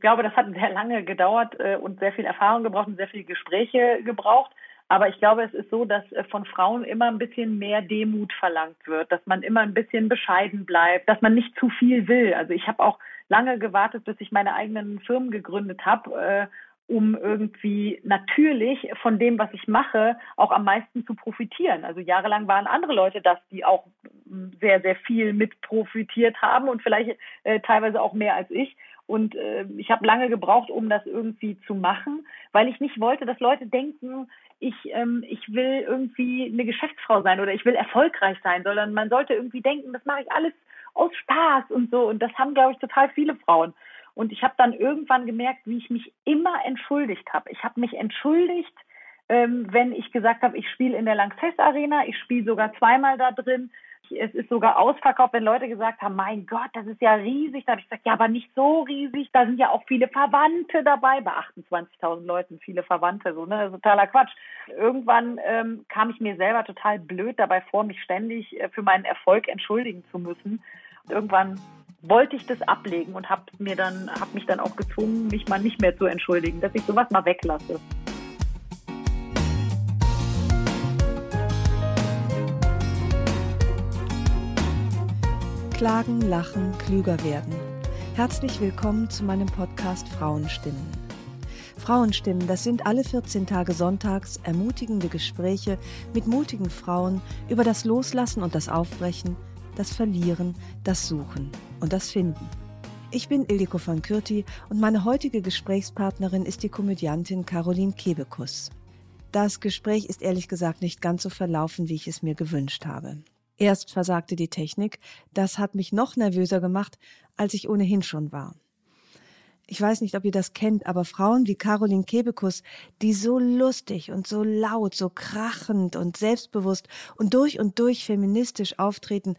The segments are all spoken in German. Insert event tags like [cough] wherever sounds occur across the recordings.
Ich glaube, das hat sehr lange gedauert äh, und sehr viel Erfahrung gebraucht und sehr viele Gespräche gebraucht. Aber ich glaube, es ist so, dass äh, von Frauen immer ein bisschen mehr Demut verlangt wird, dass man immer ein bisschen bescheiden bleibt, dass man nicht zu viel will. Also ich habe auch lange gewartet, bis ich meine eigenen Firmen gegründet habe, äh, um irgendwie natürlich von dem, was ich mache, auch am meisten zu profitieren. Also jahrelang waren andere Leute das, die auch sehr, sehr viel mit profitiert haben und vielleicht äh, teilweise auch mehr als ich. Und äh, ich habe lange gebraucht, um das irgendwie zu machen, weil ich nicht wollte, dass Leute denken, ich, ähm, ich will irgendwie eine Geschäftsfrau sein oder ich will erfolgreich sein, sondern man sollte irgendwie denken, das mache ich alles aus Spaß und so. Und das haben, glaube ich, total viele Frauen. Und ich habe dann irgendwann gemerkt, wie ich mich immer entschuldigt habe. Ich habe mich entschuldigt, ähm, wenn ich gesagt habe, ich spiele in der Lanxess Arena, ich spiele sogar zweimal da drin es ist sogar ausverkauft, wenn Leute gesagt haben, mein Gott, das ist ja riesig. Da habe ich gesagt, ja, aber nicht so riesig. Da sind ja auch viele Verwandte dabei. Bei 28.000 Leuten viele Verwandte, so, ne? Totaler Quatsch. Irgendwann ähm, kam ich mir selber total blöd dabei vor, mich ständig äh, für meinen Erfolg entschuldigen zu müssen. irgendwann wollte ich das ablegen und habe mir habe mich dann auch gezwungen, mich mal nicht mehr zu entschuldigen, dass ich sowas mal weglasse. Klagen, lachen, klüger werden. Herzlich willkommen zu meinem Podcast Frauenstimmen. Frauenstimmen, das sind alle 14 Tage sonntags ermutigende Gespräche mit mutigen Frauen über das Loslassen und das Aufbrechen, das Verlieren, das Suchen und das Finden. Ich bin Ildiko von Kürti und meine heutige Gesprächspartnerin ist die Komödiantin Caroline Kebekus. Das Gespräch ist ehrlich gesagt nicht ganz so verlaufen, wie ich es mir gewünscht habe. Erst versagte die Technik, das hat mich noch nervöser gemacht, als ich ohnehin schon war. Ich weiß nicht, ob ihr das kennt, aber Frauen wie Caroline Kebekus, die so lustig und so laut, so krachend und selbstbewusst und durch und durch feministisch auftreten,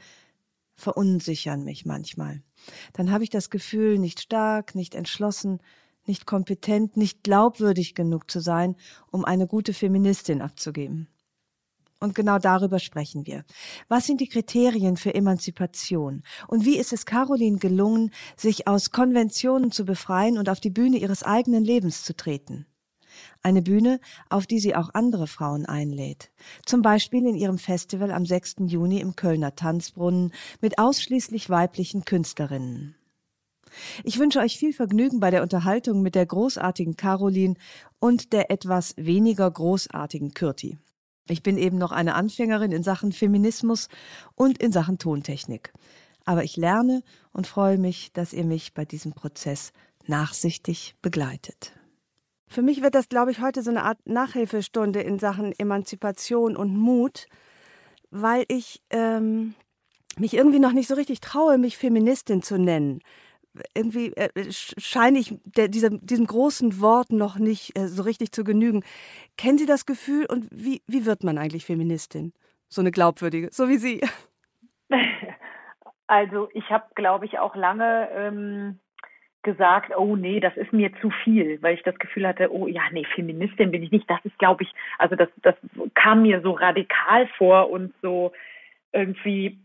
verunsichern mich manchmal. Dann habe ich das Gefühl, nicht stark, nicht entschlossen, nicht kompetent, nicht glaubwürdig genug zu sein, um eine gute Feministin abzugeben. Und genau darüber sprechen wir. Was sind die Kriterien für Emanzipation? Und wie ist es Caroline gelungen, sich aus Konventionen zu befreien und auf die Bühne ihres eigenen Lebens zu treten? Eine Bühne, auf die sie auch andere Frauen einlädt. Zum Beispiel in ihrem Festival am 6. Juni im Kölner Tanzbrunnen mit ausschließlich weiblichen Künstlerinnen. Ich wünsche euch viel Vergnügen bei der Unterhaltung mit der großartigen Caroline und der etwas weniger großartigen Kürti. Ich bin eben noch eine Anfängerin in Sachen Feminismus und in Sachen Tontechnik. Aber ich lerne und freue mich, dass ihr mich bei diesem Prozess nachsichtig begleitet. Für mich wird das, glaube ich, heute so eine Art Nachhilfestunde in Sachen Emanzipation und Mut, weil ich ähm, mich irgendwie noch nicht so richtig traue, mich Feministin zu nennen irgendwie äh, scheine ich der, dieser, diesem großen Wort noch nicht äh, so richtig zu genügen. Kennen Sie das Gefühl und wie, wie wird man eigentlich Feministin? So eine glaubwürdige, so wie Sie. [laughs] Also ich habe, glaube ich, auch lange ähm, gesagt, oh nee, das ist mir zu viel, weil ich das Gefühl hatte, oh ja, nee, Feministin bin ich nicht. Das ist, glaube ich, also das, das kam mir so radikal vor und so irgendwie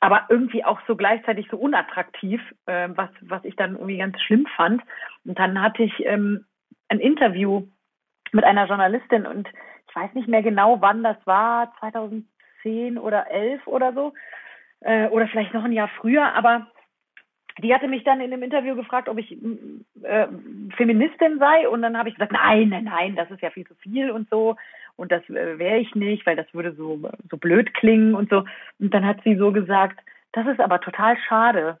aber irgendwie auch so gleichzeitig so unattraktiv, äh, was, was ich dann irgendwie ganz schlimm fand. Und dann hatte ich ähm, ein Interview mit einer Journalistin und ich weiß nicht mehr genau, wann das war, 2010 oder 11 oder so, äh, oder vielleicht noch ein Jahr früher, aber die hatte mich dann in dem Interview gefragt, ob ich äh, Feministin sei und dann habe ich gesagt, nein, nein, nein, das ist ja viel zu viel und so und das äh, wäre ich nicht, weil das würde so, so blöd klingen und so. Und dann hat sie so gesagt, das ist aber total schade,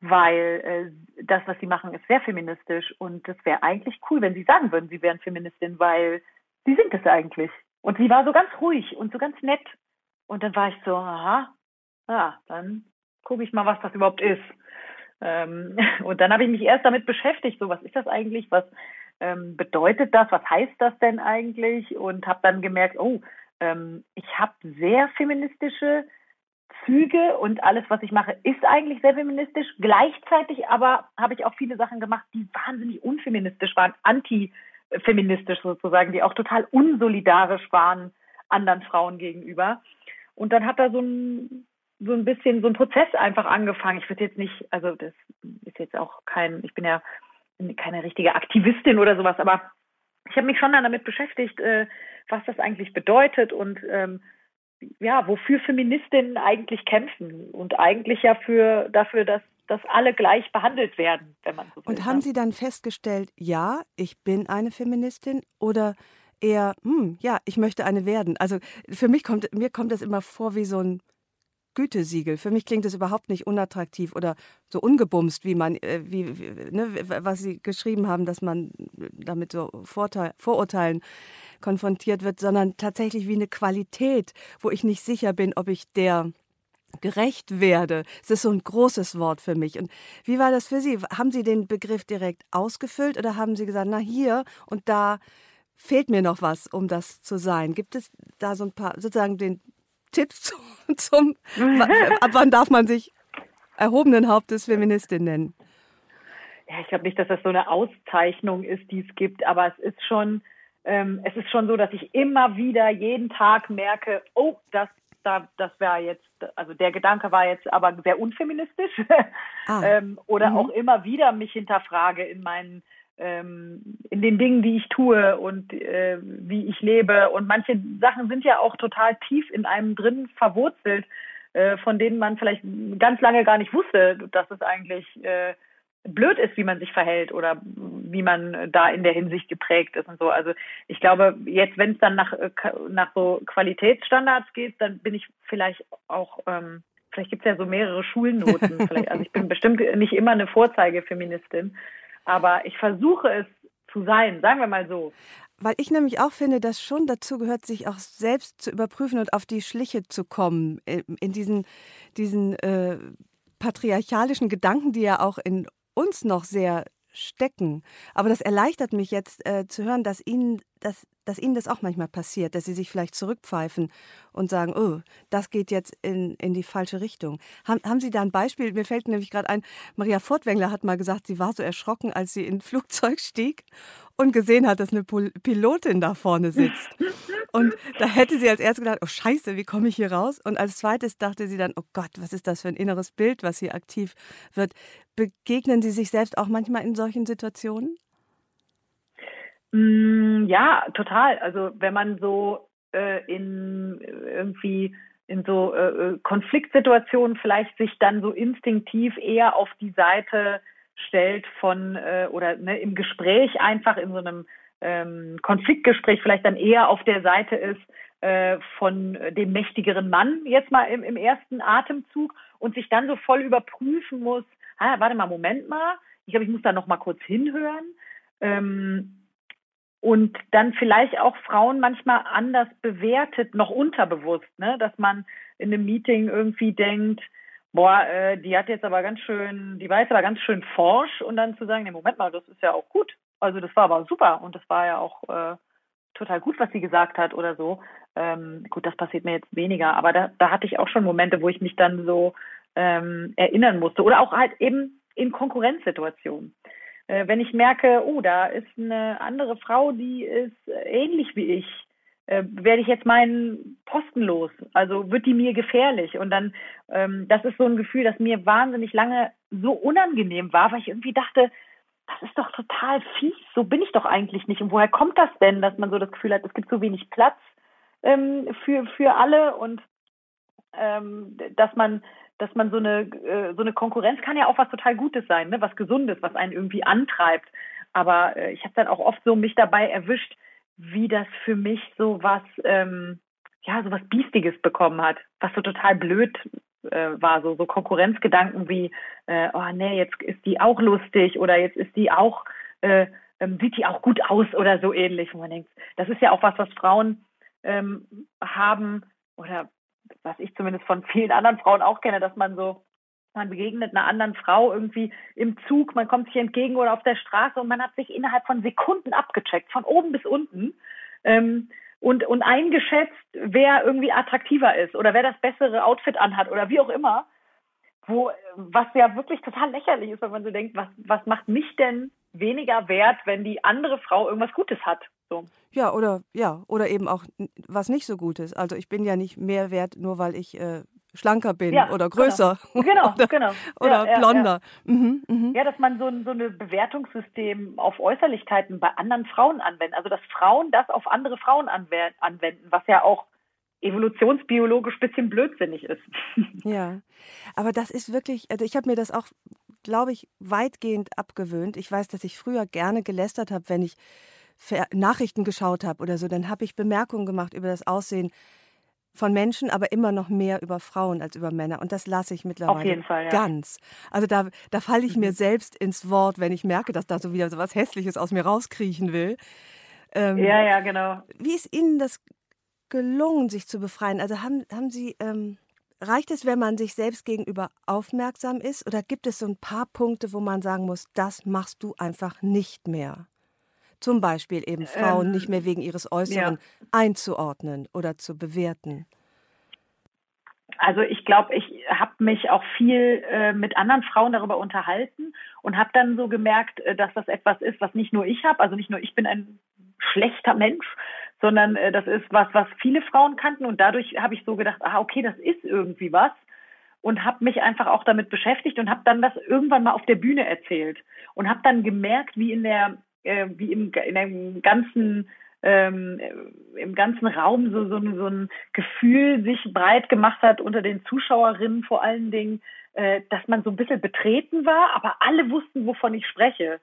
weil äh, das, was sie machen, ist sehr feministisch und das wäre eigentlich cool, wenn sie sagen würden, sie wären Feministin, weil sie sind es eigentlich. Und sie war so ganz ruhig und so ganz nett. Und dann war ich so, aha, ja, dann gucke ich mal, was das überhaupt ist. Ähm, [laughs] und dann habe ich mich erst damit beschäftigt, so was ist das eigentlich, was ähm, bedeutet das, was heißt das denn eigentlich? Und habe dann gemerkt, oh, ähm, ich habe sehr feministische Züge und alles, was ich mache, ist eigentlich sehr feministisch. Gleichzeitig aber habe ich auch viele Sachen gemacht, die wahnsinnig unfeministisch waren, antifeministisch sozusagen, die auch total unsolidarisch waren anderen Frauen gegenüber. Und dann hat da so ein so ein bisschen so ein Prozess einfach angefangen. Ich würde jetzt nicht, also das ist jetzt auch kein, ich bin ja keine richtige Aktivistin oder sowas, aber ich habe mich schon dann damit beschäftigt, äh, was das eigentlich bedeutet und ähm, ja, wofür Feministinnen eigentlich kämpfen und eigentlich ja für dafür, dass dass alle gleich behandelt werden, wenn man so will. Und haben ne? Sie dann festgestellt, ja, ich bin eine Feministin oder eher, hm, ja, ich möchte eine werden? Also für mich kommt mir kommt das immer vor wie so ein Gütesiegel. Für mich klingt es überhaupt nicht unattraktiv oder so ungebumst, wie man, äh, wie, wie ne, was Sie geschrieben haben, dass man damit so Vorteil, Vorurteilen konfrontiert wird, sondern tatsächlich wie eine Qualität, wo ich nicht sicher bin, ob ich der gerecht werde. Es ist so ein großes Wort für mich. Und wie war das für Sie? Haben Sie den Begriff direkt ausgefüllt oder haben Sie gesagt, na hier und da fehlt mir noch was, um das zu sein? Gibt es da so ein paar, sozusagen den Tipp [laughs] zum, zum ab wann darf man sich erhobenen Hauptes Feministin nennen? Ja, ich glaube nicht, dass das so eine Auszeichnung ist, die es gibt, aber es ist schon, ähm, es ist schon so, dass ich immer wieder jeden Tag merke, oh, das da, das wäre jetzt, also der Gedanke war jetzt aber sehr unfeministisch. Ah. [laughs] ähm, oder mhm. auch immer wieder mich hinterfrage in meinen, ähm, in den Dingen, die ich tue und äh, wie ich lebe. Und manche Sachen sind ja auch total tief in einem drin verwurzelt, äh, von denen man vielleicht ganz lange gar nicht wusste, dass es eigentlich äh, blöd ist, wie man sich verhält oder wie man da in der Hinsicht geprägt ist und so. Also ich glaube, jetzt, wenn es dann nach, äh, nach so Qualitätsstandards geht, dann bin ich vielleicht auch, ähm, vielleicht gibt es ja so mehrere Schulnoten. [laughs] vielleicht, also ich bin bestimmt nicht immer eine Vorzeigefeministin, aber ich versuche es zu sein, sagen wir mal so. Weil ich nämlich auch finde, dass schon dazu gehört, sich auch selbst zu überprüfen und auf die Schliche zu kommen, in diesen, diesen äh, patriarchalischen Gedanken, die ja auch in uns noch sehr stecken. Aber das erleichtert mich jetzt äh, zu hören, dass Ihnen, dass, dass Ihnen das auch manchmal passiert, dass Sie sich vielleicht zurückpfeifen und sagen, oh, das geht jetzt in, in die falsche Richtung. Haben, haben Sie da ein Beispiel? Mir fällt nämlich gerade ein, Maria Fortwängler hat mal gesagt, sie war so erschrocken, als sie in ein Flugzeug stieg und gesehen hat, dass eine Pilotin da vorne sitzt. Und da hätte sie als erstes gedacht, oh Scheiße, wie komme ich hier raus? Und als zweites dachte sie dann, oh Gott, was ist das für ein inneres Bild, was hier aktiv wird. Begegnen Sie sich selbst auch manchmal in solchen Situationen? Mm, ja, total. Also wenn man so äh, in irgendwie in so äh, äh, Konfliktsituationen vielleicht sich dann so instinktiv eher auf die Seite stellt von äh, oder ne, im Gespräch einfach in so einem ähm, Konfliktgespräch vielleicht dann eher auf der Seite ist äh, von dem mächtigeren Mann jetzt mal im, im ersten Atemzug und sich dann so voll überprüfen muss, ah, warte mal, Moment mal, ich glaube, ich muss da noch mal kurz hinhören. Ähm, und dann vielleicht auch Frauen manchmal anders bewertet, noch unterbewusst, ne? dass man in einem Meeting irgendwie denkt, boah, äh, die hat jetzt aber ganz schön, die war jetzt aber ganz schön forsch und dann zu sagen, nee, Moment mal, das ist ja auch gut. Also das war aber super und das war ja auch äh, total gut, was sie gesagt hat oder so. Ähm, gut, das passiert mir jetzt weniger, aber da, da hatte ich auch schon Momente, wo ich mich dann so ähm, erinnern musste oder auch halt eben in Konkurrenzsituationen. Äh, wenn ich merke, oh, da ist eine andere Frau, die ist ähnlich wie ich, äh, werde ich jetzt meinen Posten los? Also wird die mir gefährlich? Und dann, ähm, das ist so ein Gefühl, das mir wahnsinnig lange so unangenehm war, weil ich irgendwie dachte, das ist doch total fies, so bin ich doch eigentlich nicht. Und woher kommt das denn, dass man so das Gefühl hat, es gibt so wenig Platz ähm, für, für alle und ähm, dass man dass man so eine äh, so eine Konkurrenz kann ja auch was total Gutes sein, ne? was Gesundes, was einen irgendwie antreibt. Aber äh, ich habe dann auch oft so mich dabei erwischt, wie das für mich so was, ähm, ja, so was Biestiges bekommen hat, was so total blöd äh, war, so, so Konkurrenzgedanken wie, äh, oh nee, jetzt ist die auch lustig oder jetzt ist die auch, äh, ähm, sieht die auch gut aus oder so ähnlich, wo man denkt, das ist ja auch was, was Frauen ähm, haben oder was ich zumindest von vielen anderen Frauen auch kenne, dass man so man begegnet einer anderen Frau irgendwie im Zug, man kommt sich entgegen oder auf der Straße und man hat sich innerhalb von Sekunden abgecheckt, von oben bis unten. Ähm, und, und eingeschätzt, wer irgendwie attraktiver ist oder wer das bessere Outfit anhat oder wie auch immer. Wo, was ja wirklich total lächerlich ist, wenn man so denkt, was, was macht mich denn weniger wert, wenn die andere Frau irgendwas Gutes hat? So. Ja, oder ja, oder eben auch was nicht so Gutes. Also ich bin ja nicht mehr wert, nur weil ich äh, schlanker bin ja, oder größer. Genau, [laughs] genau. oder, genau. oder ja, blonder. Ja, mhm, mhm. ja, dass man so ein, so ein Bewertungssystem auf Äußerlichkeiten bei anderen Frauen anwendet. Also dass Frauen das auf andere Frauen anwenden, was ja auch evolutionsbiologisch ein bisschen blödsinnig ist. [laughs] Ja, aber das ist wirklich, also ich habe mir das auch, glaube ich, weitgehend abgewöhnt. Ich weiß, dass ich früher gerne gelästert habe, wenn ich Nachrichten geschaut habe oder so, dann habe ich Bemerkungen gemacht über das Aussehen von Menschen, aber immer noch mehr über Frauen als über Männer. Und das lasse ich mittlerweile Fall, ja. ganz. Also da, da falle ich mhm. mir selbst ins Wort, wenn ich merke, dass da so wieder so was Hässliches aus mir rauskriechen will. Ähm, ja, ja, genau. Wie ist Ihnen das gelungen, sich zu befreien? Also haben, haben Sie, ähm, reicht es, wenn man sich selbst gegenüber aufmerksam ist? Oder gibt es so ein paar Punkte, wo man sagen muss, das machst du einfach nicht mehr? Zum Beispiel eben Frauen ähm, nicht mehr wegen ihres Äußeren ja. einzuordnen oder zu bewerten. Also ich glaube, ich habe mich auch viel äh, mit anderen Frauen darüber unterhalten und habe dann so gemerkt, äh, dass das etwas ist, was nicht nur ich habe. Also nicht nur ich bin ein schlechter Mensch, sondern äh, das ist was, was viele Frauen kannten. Und dadurch habe ich so gedacht, ah, okay, das ist irgendwie was. Und habe mich einfach auch damit beschäftigt und habe dann das irgendwann mal auf der Bühne erzählt. Und habe dann gemerkt, wie in der, äh, wie im, in dem ganzen ähm, im ganzen Raum so, so, so ein Gefühl sich breit gemacht hat unter den Zuschauerinnen vor allen Dingen, äh, dass man so ein bisschen betreten war, aber alle wussten, wovon ich spreche.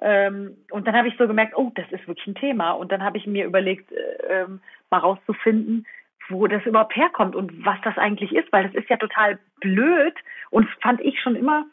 Ähm, und dann habe ich so gemerkt, oh, das ist wirklich ein Thema. Und dann habe ich mir überlegt, äh, ähm, mal rauszufinden, wo das überhaupt herkommt und was das eigentlich ist, weil das ist ja total blöd und fand ich schon immer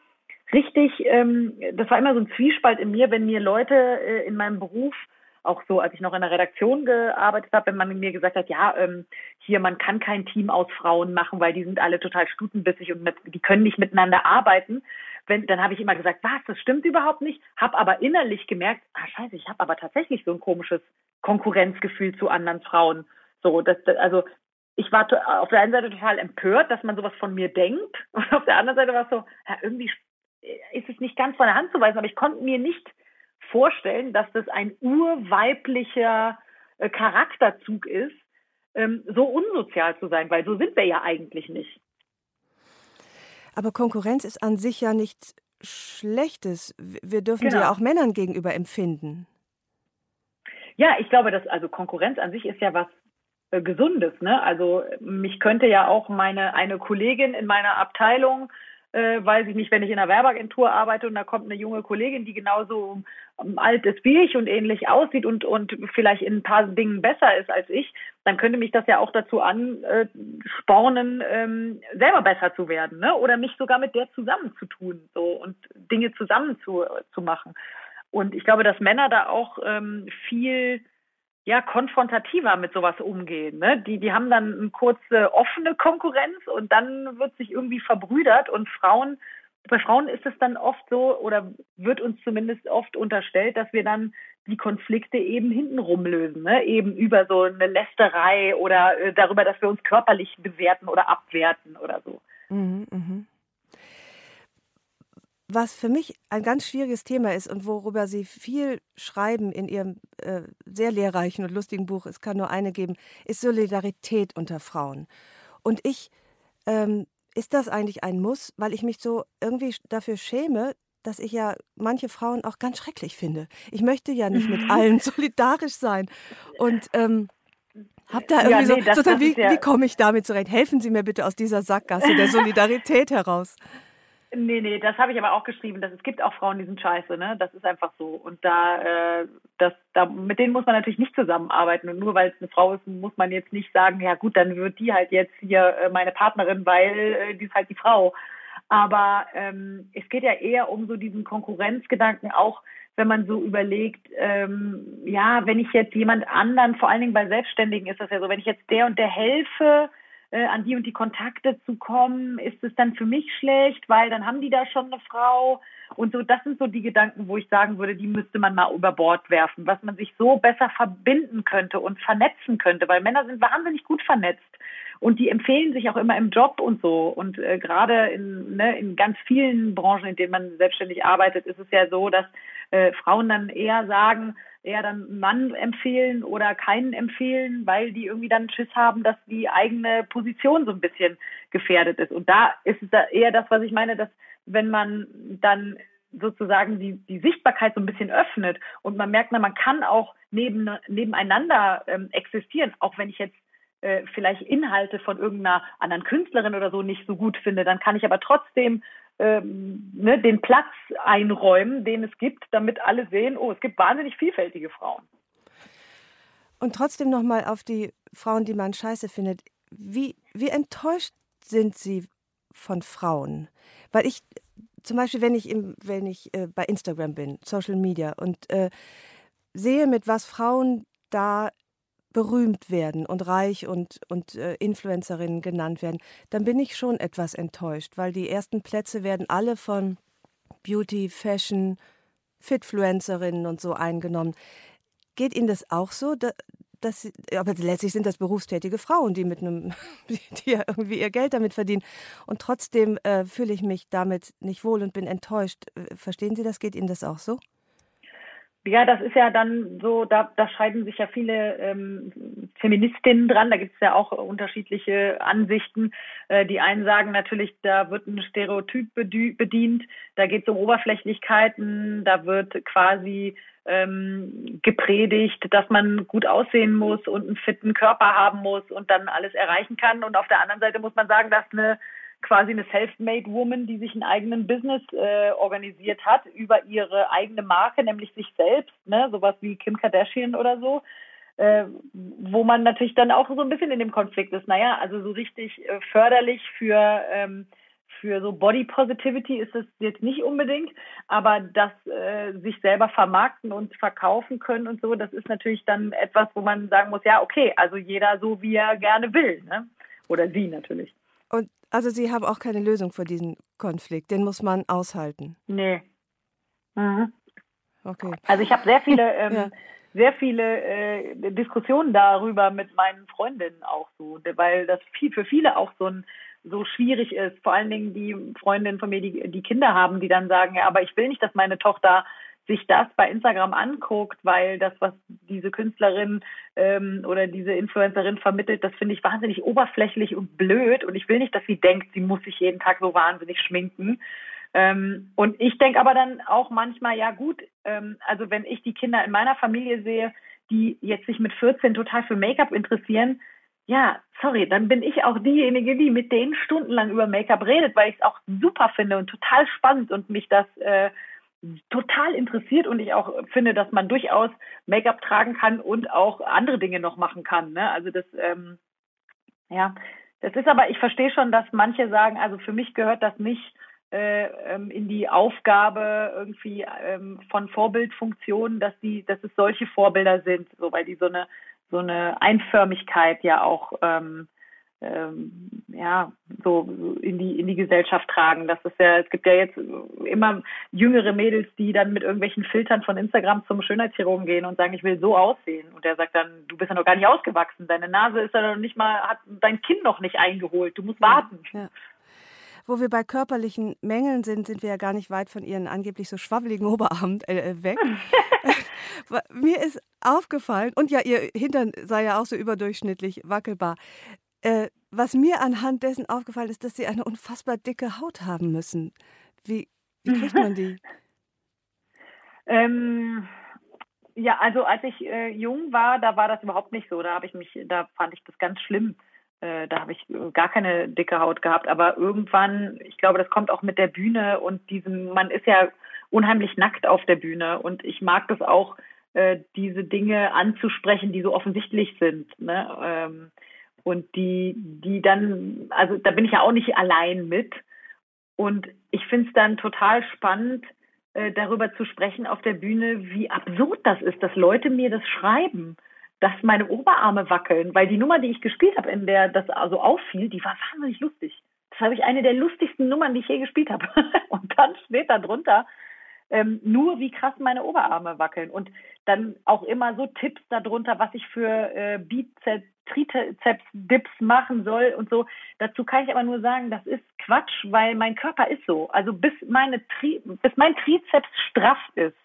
richtig, ähm, das war immer so ein Zwiespalt in mir, wenn mir Leute äh, in meinem Beruf auch so, als ich noch in der Redaktion gearbeitet habe, wenn man mir gesagt hat, ja, ähm, hier, man kann kein Team aus Frauen machen, weil die sind alle total stutenbissig und mit, die können nicht miteinander arbeiten wenn, dann habe ich immer gesagt, was, das stimmt überhaupt nicht, habe aber innerlich gemerkt, ah scheiße, ich habe aber tatsächlich so ein komisches Konkurrenzgefühl zu anderen Frauen. So, das, das also ich war auf der einen Seite total empört, dass man sowas von mir denkt [laughs] und auf der anderen Seite war es so, ja, irgendwie ist es nicht ganz von der Hand zu weisen, aber ich konnte mir nicht vorstellen, dass das ein urweiblicher äh, Charakterzug ist, ähm, so unsozial zu sein, weil so sind wir ja eigentlich nicht. Aber Konkurrenz ist an sich ja nichts Schlechtes. Wir dürfen genau. sie ja auch Männern gegenüber empfinden. Ja, ich glaube, dass also Konkurrenz an sich ist ja was äh, Gesundes. Ne? Also mich könnte ja auch meine eine Kollegin in meiner Abteilung äh, weiß ich nicht, wenn ich in einer Werbeagentur arbeite und da kommt eine junge Kollegin, die genauso ähm, alt ist wie ich und ähnlich aussieht und, und vielleicht in ein paar Dingen besser ist als ich, dann könnte mich das ja auch dazu anspornen, ähm, selber besser zu werden, ne? Oder mich sogar mit der zusammenzutun so und Dinge zusammen zu, zu machen. Und ich glaube, dass Männer da auch ähm, viel ja, konfrontativer mit sowas umgehen. Ne? Die, die haben dann eine kurze offene Konkurrenz und dann wird sich irgendwie verbrüdert und Frauen, bei Frauen ist es dann oft so oder wird uns zumindest oft unterstellt, dass wir dann die Konflikte eben hintenrum lösen, ne? eben über so eine Lästerei oder äh, darüber, dass wir uns körperlich bewerten oder abwerten oder so. Mhm, mh. Was für mich ein ganz schwieriges Thema ist und worüber Sie viel schreiben in Ihrem äh, sehr lehrreichen und lustigen Buch, es kann nur eine geben, ist Solidarität unter Frauen. Und ich, ähm, ist das eigentlich ein Muss, weil ich mich so irgendwie dafür schäme, dass ich ja manche Frauen auch ganz schrecklich finde. Ich möchte ja nicht mit allen [laughs] solidarisch sein. Und ähm, hab da irgendwie ja, nee, so, das, so das wie, ja wie komme ich damit zurecht? Helfen Sie mir bitte aus dieser Sackgasse der Solidarität heraus. Nee, nee, das habe ich aber auch geschrieben, dass es gibt auch Frauen, die sind scheiße, ne? Das ist einfach so. Und da, äh, das, da, mit denen muss man natürlich nicht zusammenarbeiten. Und nur weil es eine Frau ist, muss man jetzt nicht sagen, ja gut, dann wird die halt jetzt hier äh, meine Partnerin, weil äh, die ist halt die Frau. Aber ähm, es geht ja eher um so diesen Konkurrenzgedanken, auch wenn man so überlegt, ähm, ja, wenn ich jetzt jemand anderen, vor allen Dingen bei Selbstständigen ist das ja so, wenn ich jetzt der und der helfe, äh, an die und die Kontakte zu kommen, ist es dann für mich schlecht, weil dann haben die da schon eine Frau. Und so, das sind so die Gedanken, wo ich sagen würde, die müsste man mal über Bord werfen, was man sich so besser verbinden könnte und vernetzen könnte, weil Männer sind wahnsinnig gut vernetzt. und die empfehlen sich auch immer im Job und so. Und äh, gerade in, ne, in ganz vielen Branchen, in denen man selbstständig arbeitet, ist es ja so, dass äh, Frauen dann eher sagen, eher dann Mann empfehlen oder keinen empfehlen, weil die irgendwie dann Schiss haben, dass die eigene Position so ein bisschen gefährdet ist. Und da ist es eher das, was ich meine, dass wenn man dann sozusagen die, die Sichtbarkeit so ein bisschen öffnet und man merkt, na, man kann auch neben, nebeneinander ähm, existieren, auch wenn ich jetzt äh, vielleicht Inhalte von irgendeiner anderen Künstlerin oder so nicht so gut finde, dann kann ich aber trotzdem ähm, ne, den Platz einräumen, den es gibt, damit alle sehen, oh, es gibt wahnsinnig vielfältige Frauen. Und trotzdem nochmal auf die Frauen, die man scheiße findet. Wie, wie enttäuscht sind Sie von Frauen? Weil ich zum Beispiel, wenn ich, im, wenn ich äh, bei Instagram bin, Social Media, und äh, sehe, mit was Frauen da berühmt werden und reich und, und äh, Influencerinnen genannt werden, dann bin ich schon etwas enttäuscht, weil die ersten Plätze werden alle von Beauty, Fashion, Fitfluencerinnen und so eingenommen. Geht Ihnen das auch so? Da, dass, aber letztlich sind das berufstätige Frauen, die mit einem, [laughs] die ja irgendwie ihr Geld damit verdienen. Und trotzdem äh, fühle ich mich damit nicht wohl und bin enttäuscht. Äh, verstehen Sie das? Geht Ihnen das auch so? Ja, das ist ja dann so, da, da scheiden sich ja viele ähm, Feministinnen dran. Da gibt es ja auch unterschiedliche Ansichten. Äh, die einen sagen natürlich, da wird ein Stereotyp bedient, da geht es um Oberflächlichkeiten, da wird quasi ähm, gepredigt, dass man gut aussehen muss und einen fitten Körper haben muss und dann alles erreichen kann. Und auf der anderen Seite muss man sagen, dass eine quasi eine self-made Woman, die sich einen eigenen Business äh, organisiert hat über ihre eigene Marke, nämlich sich selbst, ne, sowas wie Kim Kardashian oder so, äh, wo man natürlich dann auch so ein bisschen in dem Konflikt ist. Naja, also so richtig äh, förderlich für ähm, für so Body Positivity ist es jetzt nicht unbedingt, aber das äh, sich selber vermarkten und verkaufen können und so, das ist natürlich dann etwas, wo man sagen muss, ja, okay, also jeder so, wie er gerne will, ne? Oder sie natürlich. Und also Sie haben auch keine Lösung für diesen Konflikt. Den muss man aushalten. Nee. Mhm. Okay. Also ich habe sehr viele, [laughs] ähm, ja. sehr viele äh, Diskussionen darüber mit meinen Freundinnen auch so, weil das viel für viele auch so ein so schwierig ist. Vor allen Dingen die Freundinnen von mir, die, die Kinder haben, die dann sagen, ja, aber ich will nicht, dass meine Tochter sich das bei Instagram anguckt, weil das, was diese Künstlerin ähm, oder diese Influencerin vermittelt, das finde ich wahnsinnig oberflächlich und blöd und ich will nicht, dass sie denkt, sie muss sich jeden Tag so wahnsinnig schminken. Ähm, und ich denke aber dann auch manchmal, ja gut, ähm, also wenn ich die Kinder in meiner Familie sehe, die jetzt sich mit 14 total für Make-up interessieren, ja, sorry, dann bin ich auch diejenige, die mit denen stundenlang über Make-up redet, weil ich es auch super finde und total spannend und mich das äh, total interessiert und ich auch finde, dass man durchaus Make-up tragen kann und auch andere Dinge noch machen kann. Ne? Also das, ähm, ja, das ist aber, ich verstehe schon, dass manche sagen, also für mich gehört das nicht äh, ähm, in die Aufgabe irgendwie ähm, von Vorbildfunktionen, dass die, dass es solche Vorbilder sind, so weil die so eine so eine Einförmigkeit ja auch ähm, ähm, ja, so in die, in die Gesellschaft tragen. Das ist ja, es gibt ja jetzt immer jüngere Mädels, die dann mit irgendwelchen Filtern von Instagram zum Schönheitschirurgen gehen und sagen, ich will so aussehen. Und der sagt dann, du bist ja noch gar nicht ausgewachsen. Deine Nase ist ja noch nicht mal, hat dein Kind noch nicht eingeholt. Du musst warten. Ja, ja. Wo wir bei körperlichen Mängeln sind, sind wir ja gar nicht weit von ihren angeblich so schwabbeligen Oberarm äh, äh weg. [laughs] [laughs] Mir ist aufgefallen, und ja, ihr Hintern sei ja auch so überdurchschnittlich wackelbar. Äh, was mir anhand dessen aufgefallen ist, dass sie eine unfassbar dicke Haut haben müssen. Wie, wie kriegt man die? [laughs] ähm, ja, also als ich äh, jung war, da war das überhaupt nicht so. Da habe ich mich, da fand ich das ganz schlimm. Äh, da habe ich äh, gar keine dicke Haut gehabt. Aber irgendwann, ich glaube, das kommt auch mit der Bühne und diesem, man ist ja unheimlich nackt auf der Bühne und ich mag das auch, äh, diese Dinge anzusprechen, die so offensichtlich sind. Ne? Ähm, und die, die dann, also da bin ich ja auch nicht allein mit. Und ich finde es dann total spannend, äh, darüber zu sprechen auf der Bühne, wie absurd das ist, dass Leute mir das schreiben, dass meine Oberarme wackeln, weil die Nummer, die ich gespielt habe, in der das also auffiel, die war wahnsinnig lustig. Das habe ich eine der lustigsten Nummern, die ich je gespielt habe. [laughs] Und dann steht da drunter, ähm, nur wie krass meine Oberarme wackeln. Und dann auch immer so Tipps darunter, was ich für äh, Bizeps, Trizeps-Dips machen soll und so. Dazu kann ich aber nur sagen, das ist Quatsch, weil mein Körper ist so. Also bis meine Tri bis mein Trizeps straff ist,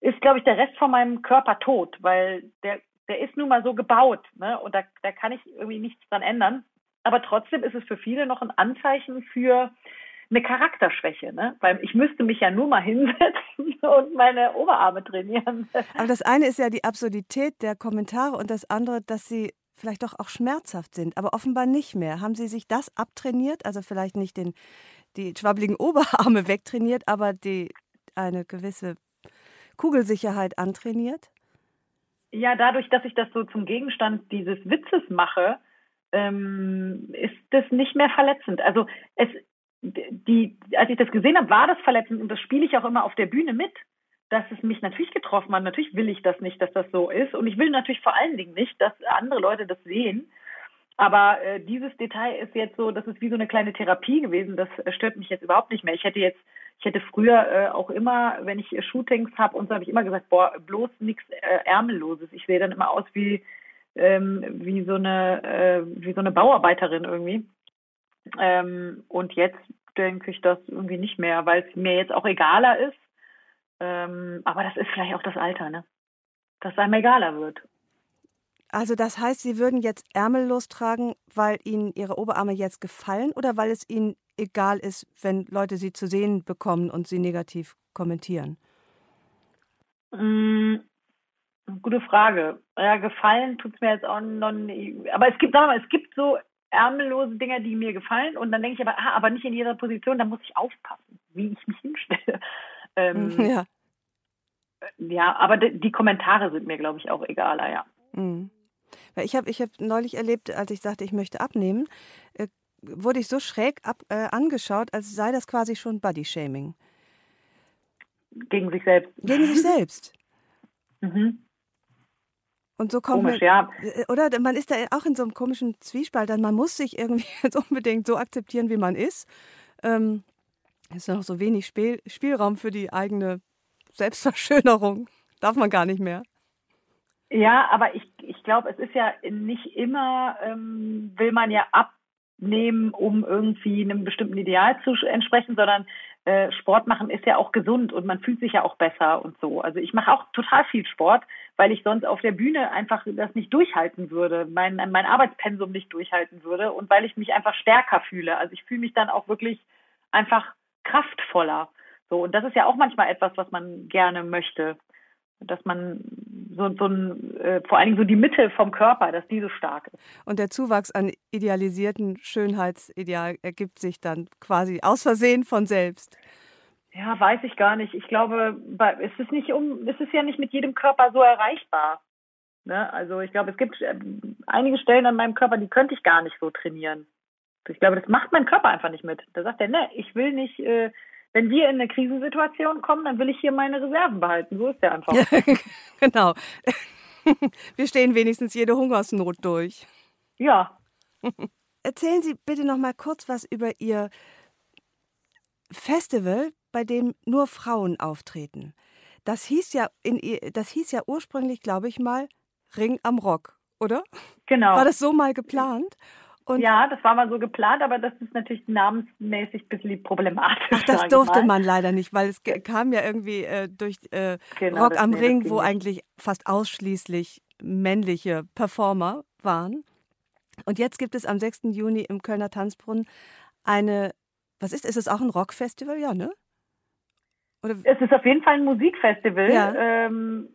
ist, glaube ich, der Rest von meinem Körper tot, weil der, der ist nun mal so gebaut, ne? Und da, da kann ich irgendwie nichts dran ändern. Aber trotzdem ist es für viele noch ein Anzeichen für eine Charakterschwäche, ne? Weil ich müsste mich ja nur mal [laughs] hinsetzen und meine Oberarme trainieren. Aber das eine ist ja die Absurdität der Kommentare und das andere, dass sie vielleicht doch auch schmerzhaft sind, aber offenbar nicht mehr. Haben Sie sich das abtrainiert? Also vielleicht nicht den, die schwabbeligen Oberarme [laughs] wegtrainiert, aber die eine gewisse Kugelsicherheit antrainiert? Ja, dadurch, dass ich das so zum Gegenstand dieses Witzes mache, ähm, ist das nicht mehr verletzend. Also es, die, als ich das gesehen habe, war das verletzend und das spiele ich auch immer auf der Bühne mit, dass es mich natürlich getroffen hat. Natürlich will ich das nicht, dass das so ist und ich will natürlich vor allen Dingen nicht, dass andere Leute das sehen. Aber äh, dieses Detail ist jetzt so, das ist wie so eine kleine Therapie gewesen. Das äh, stört mich jetzt überhaupt nicht mehr. Ich hätte jetzt, ich hätte früher äh, auch immer, wenn ich Shootings habe und so, habe ich immer gesagt, boah, bloß nichts äh, Ärmelloses. Ich sehe dann immer aus wie ähm, wie so eine äh, wie so eine Bauarbeiterin irgendwie. Ähm, und jetzt denke ich das irgendwie nicht mehr, weil es mir jetzt auch egaler ist. Ähm, aber das ist vielleicht auch das Alter, ne? Dass es einem egaler wird. Also das heißt, Sie würden jetzt ärmellos tragen, weil Ihnen Ihre Oberarme jetzt gefallen oder weil es Ihnen egal ist, wenn Leute Sie zu sehen bekommen und Sie negativ kommentieren? Mm, gute Frage. Ja, gefallen tut es mir jetzt auch noch nicht. Aber es gibt, sag mal, es gibt so ärmellose Dinger, die mir gefallen. Und dann denke ich aber, ah, aber nicht in jeder Position, da muss ich aufpassen, wie ich mich hinstelle. [laughs] Ähm, [laughs] ja. Ja, aber die, die Kommentare sind mir, glaube ich, auch egaler, ja. Mhm. Ich habe ich hab neulich erlebt, als ich sagte, ich möchte abnehmen, äh, wurde ich so schräg ab, äh, angeschaut, als sei das quasi schon Bodyshaming. Gegen sich selbst. Gegen sich selbst. [laughs] Mhm. Und so kommt Komisch, man, ja. Äh, oder man ist da auch in so einem komischen Zwiespalt, dann man muss sich irgendwie [laughs] jetzt unbedingt so akzeptieren, wie man ist. Ähm, es ist noch so wenig Spiel, Spielraum für die eigene Selbstverschönerung. [laughs] Darf man gar nicht mehr. Ja, aber ich, ich glaube, es ist ja nicht immer, ähm, will man ja abnehmen, um irgendwie einem bestimmten Ideal zu entsprechen, sondern äh, Sport machen ist ja auch gesund und man fühlt sich ja auch besser und so. Also ich mache auch total viel Sport, weil ich sonst auf der Bühne einfach das nicht durchhalten würde, mein, mein Arbeitspensum nicht durchhalten würde und weil ich mich einfach stärker fühle. Also ich fühle mich dann auch wirklich einfach kraftvoller. So, und das ist ja auch manchmal etwas, was man gerne möchte dass man so, so ein, äh, vor allen Dingen so die Mitte vom Körper, dass die so stark ist. Und der Zuwachs an idealisierten Schönheitsideal ergibt sich dann quasi aus Versehen von selbst. Ja, weiß ich gar nicht. Ich glaube, es ist nicht um, es ist ja nicht mit jedem Körper so erreichbar. Ne? Also ich glaube, es gibt äh, einige Stellen an meinem Körper, die könnte ich gar nicht so trainieren. Ich glaube, das macht mein Körper einfach nicht mit. Da sagt er, ne, ich will nicht äh, wenn wir in eine Krisensituation kommen, dann will ich hier meine Reserven behalten. So ist der einfach. [laughs] genau. [laughs] Wir stehen wenigstens jede Hungersnot durch. Ja. [laughs] Erzählen Sie bitte noch mal kurz was über Ihr Festival, bei dem nur Frauen auftreten. Das hieß ja, in, das hieß ja ursprünglich, glaube ich mal, Ring am Rock, oder? Genau. War das so mal geplant? Und ja, das war mal so geplant, aber das ist natürlich namensmäßig ein bisschen problematisch. Ach, das durfte man leider nicht, weil es kam ja irgendwie äh, durch äh, genau, Rock am Ring, wo eigentlich fast ausschließlich männliche Performer waren. Und jetzt gibt es am 6. Juni im Kölner Tanzbrunnen eine, was ist, ist es auch ein Rockfestival? Ja, ne? Oder? Es ist auf jeden Fall ein Musikfestival. Ja. Ähm,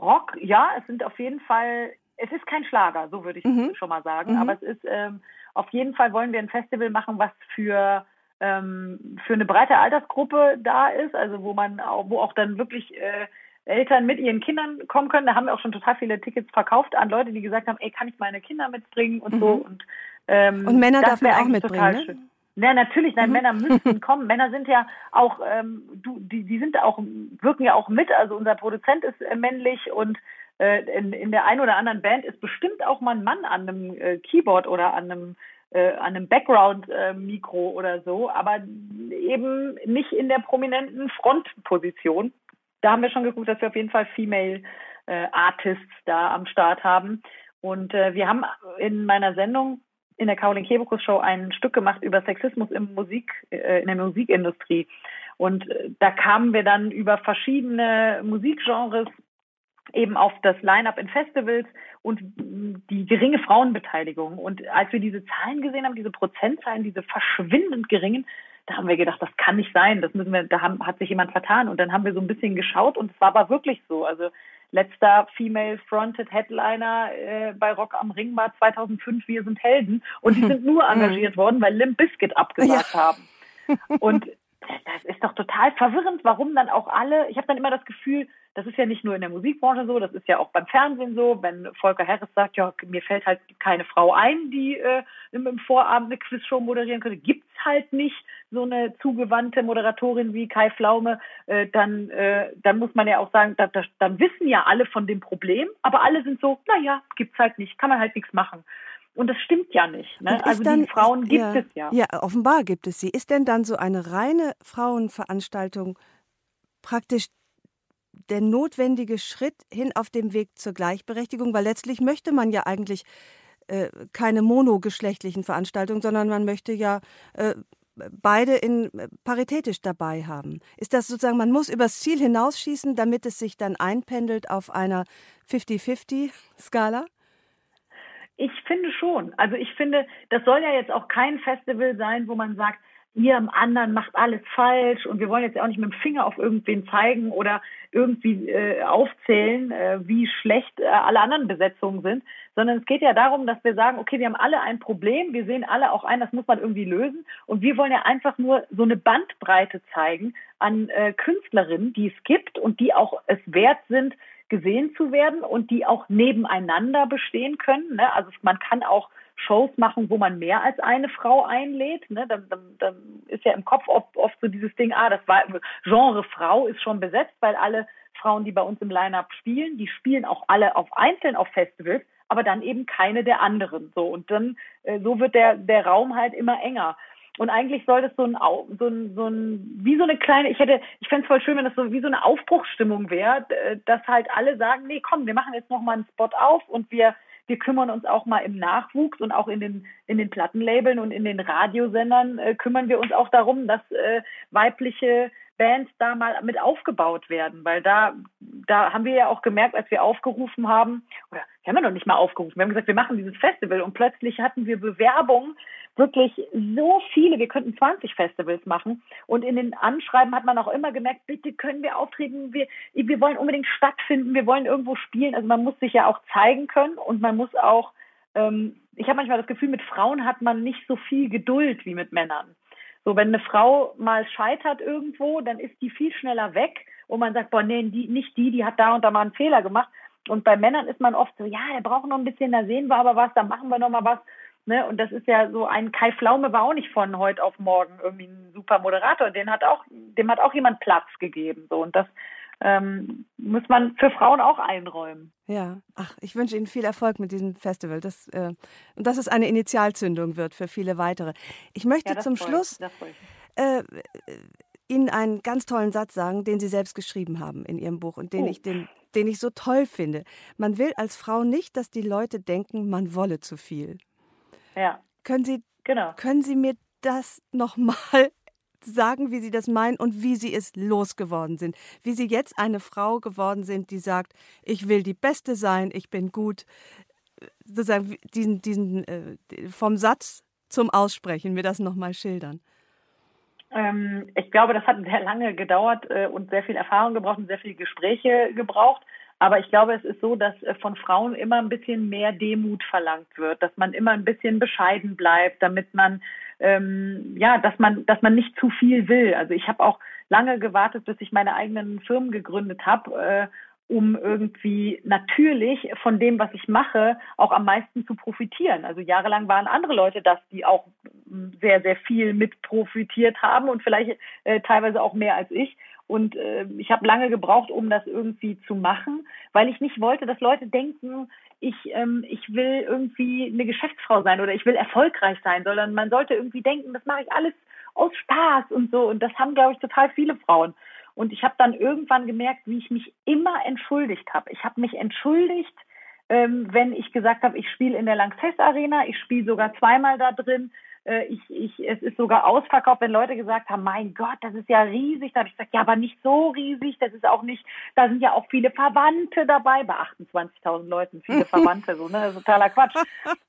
Rock, ja, es sind auf jeden Fall es ist kein Schlager, so würde ich mhm. schon mal sagen. Mhm. Aber es ist ähm, auf jeden Fall wollen wir ein Festival machen, was für ähm, für eine breite Altersgruppe da ist, also wo man auch, wo auch dann wirklich äh, Eltern mit ihren Kindern kommen können. Da haben wir auch schon total viele Tickets verkauft an Leute, die gesagt haben, ey, kann ich meine Kinder mitbringen und mhm. so. Und, ähm, und Männer darf man auch mitbringen. Ne? Ja, natürlich, nein, mhm. Männer müssen [laughs] kommen. Männer sind ja auch, ähm, du, die, die sind auch, wirken ja auch mit. Also unser Produzent ist äh, männlich und in, in der einen oder anderen Band ist bestimmt auch mal ein Mann an einem äh, Keyboard oder an einem äh, einem Background-Mikro äh, oder so, aber eben nicht in der prominenten Frontposition. Da haben wir schon geguckt, dass wir auf jeden Fall Female äh, Artists da am Start haben. Und äh, wir haben in meiner Sendung in der Caroline Kebekus Show ein Stück gemacht über Sexismus im Musik, äh, in der Musikindustrie. Und äh, da kamen wir dann über verschiedene Musikgenres eben auf das Line-up in Festivals und die geringe Frauenbeteiligung. Und als wir diese Zahlen gesehen haben, diese Prozentzahlen, diese verschwindend geringen, da haben wir gedacht, das kann nicht sein, das müssen wir, da haben, hat sich jemand vertan. Und dann haben wir so ein bisschen geschaut und es war aber wirklich so. Also letzter Female-Fronted Headliner äh, bei Rock am Ring war 2005 Wir sind Helden und die [laughs] sind nur engagiert worden, weil Limp Bizkit abgesagt ja. haben. Und das ist doch total verwirrend, warum dann auch alle, ich habe dann immer das Gefühl, das ist ja nicht nur in der Musikbranche so, das ist ja auch beim Fernsehen so, wenn Volker Harris sagt, ja, mir fällt halt keine Frau ein, die äh, im, im Vorabend eine Quizshow moderieren könnte, gibt's halt nicht so eine zugewandte Moderatorin wie Kai Flaume, äh, dann, äh, dann muss man ja auch sagen, da, da, dann wissen ja alle von dem Problem, aber alle sind so, naja, gibt's halt nicht, kann man halt nichts machen. Und das stimmt ja nicht. Ne? Also dann, die Frauen gibt ja, es ja. Ja, offenbar gibt es sie. Ist denn dann so eine reine Frauenveranstaltung praktisch der notwendige Schritt hin auf dem Weg zur Gleichberechtigung? Weil letztlich möchte man ja eigentlich äh, keine monogeschlechtlichen Veranstaltungen, sondern man möchte ja äh, beide in äh, paritätisch dabei haben. Ist das sozusagen, man muss übers Ziel hinausschießen, damit es sich dann einpendelt auf einer 50-50-Skala? Ich finde schon. Also ich finde, das soll ja jetzt auch kein Festival sein, wo man sagt, ihr am anderen macht alles falsch und wir wollen jetzt auch nicht mit dem Finger auf irgendwen zeigen oder irgendwie äh, aufzählen, äh, wie schlecht äh, alle anderen Besetzungen sind, sondern es geht ja darum, dass wir sagen, okay, wir haben alle ein Problem, wir sehen alle auch ein, das muss man irgendwie lösen und wir wollen ja einfach nur so eine Bandbreite zeigen an äh, Künstlerinnen, die es gibt und die auch es wert sind, gesehen zu werden und die auch nebeneinander bestehen können. Ne? Also man kann auch Shows machen, wo man mehr als eine Frau einlädt. Ne? Dann, dann, dann ist ja im Kopf oft, oft so dieses Ding, ah, das war Genre Frau ist schon besetzt, weil alle Frauen, die bei uns im Line-Up spielen, die spielen auch alle auf einzeln auf Festivals, aber dann eben keine der anderen. So und dann äh, so wird der der Raum halt immer enger. Und eigentlich soll das so ein, so ein, so ein, wie so eine kleine, ich hätte, ich fände es voll schön, wenn das so wie so eine Aufbruchsstimmung wäre, dass halt alle sagen, nee, komm, wir machen jetzt nochmal einen Spot auf und wir, wir kümmern uns auch mal im Nachwuchs und auch in den, in den Plattenlabeln und in den Radiosendern äh, kümmern wir uns auch darum, dass äh, weibliche Bands da mal mit aufgebaut werden, weil da, da haben wir ja auch gemerkt, als wir aufgerufen haben, oder wir haben ja noch nicht mal aufgerufen, wir haben gesagt, wir machen dieses Festival und plötzlich hatten wir Bewerbungen wirklich so viele, wir könnten 20 Festivals machen. Und in den Anschreiben hat man auch immer gemerkt, bitte können wir auftreten, wir, wir wollen unbedingt stattfinden, wir wollen irgendwo spielen. Also man muss sich ja auch zeigen können und man muss auch, ähm, ich habe manchmal das Gefühl, mit Frauen hat man nicht so viel Geduld wie mit Männern. So, wenn eine Frau mal scheitert irgendwo, dann ist die viel schneller weg und man sagt, boah, nee, die, nicht die, die hat da und da mal einen Fehler gemacht. Und bei Männern ist man oft so, ja, er braucht noch ein bisschen, da sehen wir aber was, da machen wir noch mal was. Ne? Und das ist ja so ein Kai Flaume war auch nicht von heute auf morgen irgendwie ein super Moderator. Den hat auch, dem hat auch jemand Platz gegeben. So und das ähm, muss man für Frauen auch einräumen. Ja, ach, ich wünsche Ihnen viel Erfolg mit diesem Festival. Das, äh, und dass es eine Initialzündung wird für viele weitere. Ich möchte ja, zum Schluss äh, Ihnen einen ganz tollen Satz sagen, den Sie selbst geschrieben haben in Ihrem Buch und den oh. ich den den ich so toll finde. Man will als Frau nicht, dass die Leute denken, man wolle zu viel. Ja. Können Sie, genau. können Sie mir das nochmal [laughs] sagen, wie Sie das meinen und wie Sie es losgeworden sind? Wie Sie jetzt eine Frau geworden sind, die sagt, ich will die Beste sein, ich bin gut. Sozusagen diesen, diesen äh, vom Satz zum Aussprechen, mir das nochmal schildern. Ähm, ich glaube, das hat sehr lange gedauert äh, und sehr viel Erfahrung gebraucht und sehr viele Gespräche gebraucht. Aber ich glaube, es ist so, dass äh, von Frauen immer ein bisschen mehr Demut verlangt wird, dass man immer ein bisschen bescheiden bleibt, damit man ähm, ja, dass man, dass man nicht zu viel will. Also ich habe auch lange gewartet, bis ich meine eigenen Firmen gegründet habe, äh, um irgendwie natürlich von dem, was ich mache, auch am meisten zu profitieren. Also jahrelang waren andere Leute das, die auch sehr, sehr viel mit profitiert haben und vielleicht äh, teilweise auch mehr als ich. Und äh, ich habe lange gebraucht, um das irgendwie zu machen, weil ich nicht wollte, dass Leute denken, ich, ähm, ich will irgendwie eine Geschäftsfrau sein oder ich will erfolgreich sein, sondern man sollte irgendwie denken, das mache ich alles aus Spaß und so. Und das haben, glaube ich, total viele Frauen. Und ich habe dann irgendwann gemerkt, wie ich mich immer entschuldigt habe. Ich habe mich entschuldigt, ähm, wenn ich gesagt habe, ich spiele in der Lanxess Arena, ich spiele sogar zweimal da drin, äh, ich, ich, es ist sogar ausverkauft, wenn Leute gesagt haben, mein Gott, das ist ja riesig. Da habe ich gesagt, ja, aber nicht so riesig. Das ist auch nicht, da sind ja auch viele Verwandte dabei, bei 28.000 Leuten, viele [laughs] Verwandte, so, ne, totaler Quatsch.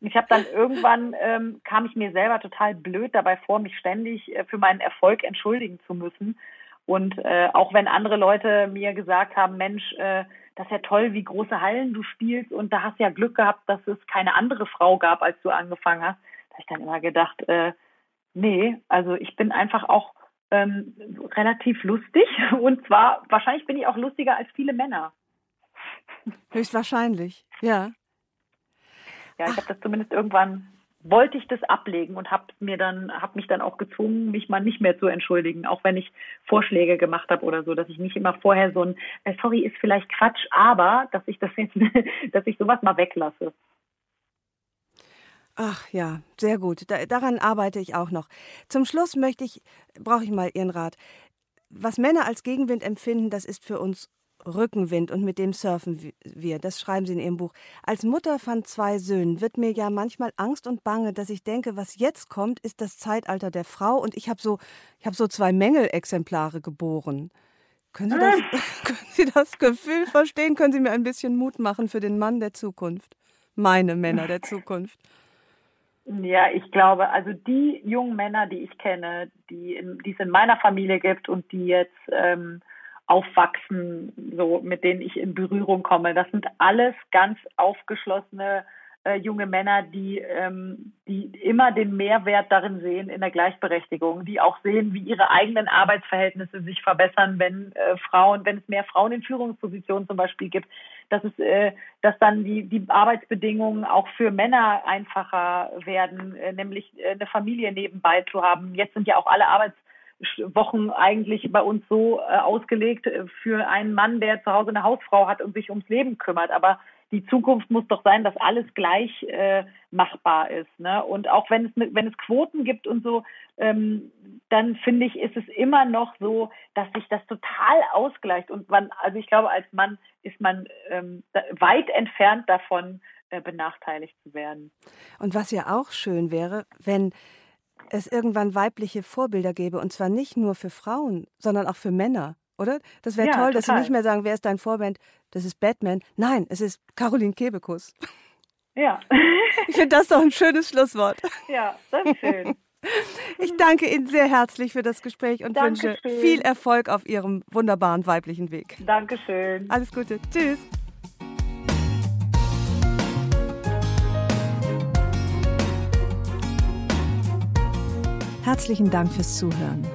Ich habe dann irgendwann, ähm, kam ich mir selber total blöd dabei vor, mich ständig äh, für meinen Erfolg entschuldigen zu müssen. Und äh, auch wenn andere Leute mir gesagt haben, Mensch, äh, das ist ja toll, wie große Hallen du spielst und da hast du ja Glück gehabt, dass es keine andere Frau gab, als du angefangen hast habe ich dann immer gedacht, äh, nee, also ich bin einfach auch ähm, relativ lustig [laughs] und zwar wahrscheinlich bin ich auch lustiger als viele Männer. Höchstwahrscheinlich, ja. Ja, ich habe das zumindest irgendwann wollte ich das ablegen und habe mir dann habe mich dann auch gezwungen, mich mal nicht mehr zu entschuldigen, auch wenn ich Vorschläge gemacht habe oder so, dass ich nicht immer vorher so ein äh, sorry ist vielleicht Quatsch, aber dass ich das jetzt [laughs] dass ich sowas mal weglasse. Ach ja, sehr gut. Da, daran arbeite ich auch noch. Zum Schluss möchte ich, brauche ich mal Ihren Rat. Was Männer als Gegenwind empfinden, das ist für uns Rückenwind und mit dem surfen wir. Das schreiben Sie in Ihrem Buch. Als Mutter von zwei Söhnen wird mir ja manchmal Angst und Bange, dass ich denke, was jetzt kommt, ist das Zeitalter der Frau und ich habe so, ich habe so zwei Mängelexemplare geboren. Können Sie, das, [laughs] können Sie das Gefühl verstehen? Können Sie mir ein bisschen Mut machen für den Mann der Zukunft? Meine Männer der Zukunft. Ja, ich glaube, also die jungen Männer, die ich kenne, die, in, die es in meiner Familie gibt und die jetzt ähm, aufwachsen, so mit denen ich in Berührung komme, das sind alles ganz aufgeschlossene äh, junge Männer, die, ähm, die immer den Mehrwert darin sehen in der Gleichberechtigung, die auch sehen, wie ihre eigenen Arbeitsverhältnisse sich verbessern, wenn äh, Frauen, wenn es mehr Frauen in Führungspositionen zum Beispiel gibt, dass es, äh, dass dann die, die Arbeitsbedingungen auch für Männer einfacher werden, äh, nämlich äh, eine Familie nebenbei zu haben. Jetzt sind ja auch alle Arbeitswochen eigentlich bei uns so äh, ausgelegt äh, für einen Mann, der zu Hause eine Hausfrau hat und sich ums Leben kümmert. Aber die Zukunft muss doch sein, dass alles gleich äh, machbar ist. Ne? Und auch wenn es wenn es Quoten gibt und so, ähm, dann finde ich, ist es immer noch so, dass sich das total ausgleicht. Und man, also ich glaube, als Mann ist man ähm, weit entfernt davon, äh, benachteiligt zu werden. Und was ja auch schön wäre, wenn es irgendwann weibliche Vorbilder gäbe, und zwar nicht nur für Frauen, sondern auch für Männer oder? Das wäre ja, toll, total. dass Sie nicht mehr sagen, wer ist dein Vorband? Das ist Batman. Nein, es ist Caroline Kebekus. Ja. [laughs] Ich finde das doch ein schönes Schlusswort. Ja, das ist schön. [laughs] Ich danke Ihnen sehr herzlich für das Gespräch und Dankeschön. wünsche viel Erfolg auf Ihrem wunderbaren weiblichen Weg. Dankeschön. Alles Gute. Tschüss. Herzlichen Dank fürs Zuhören.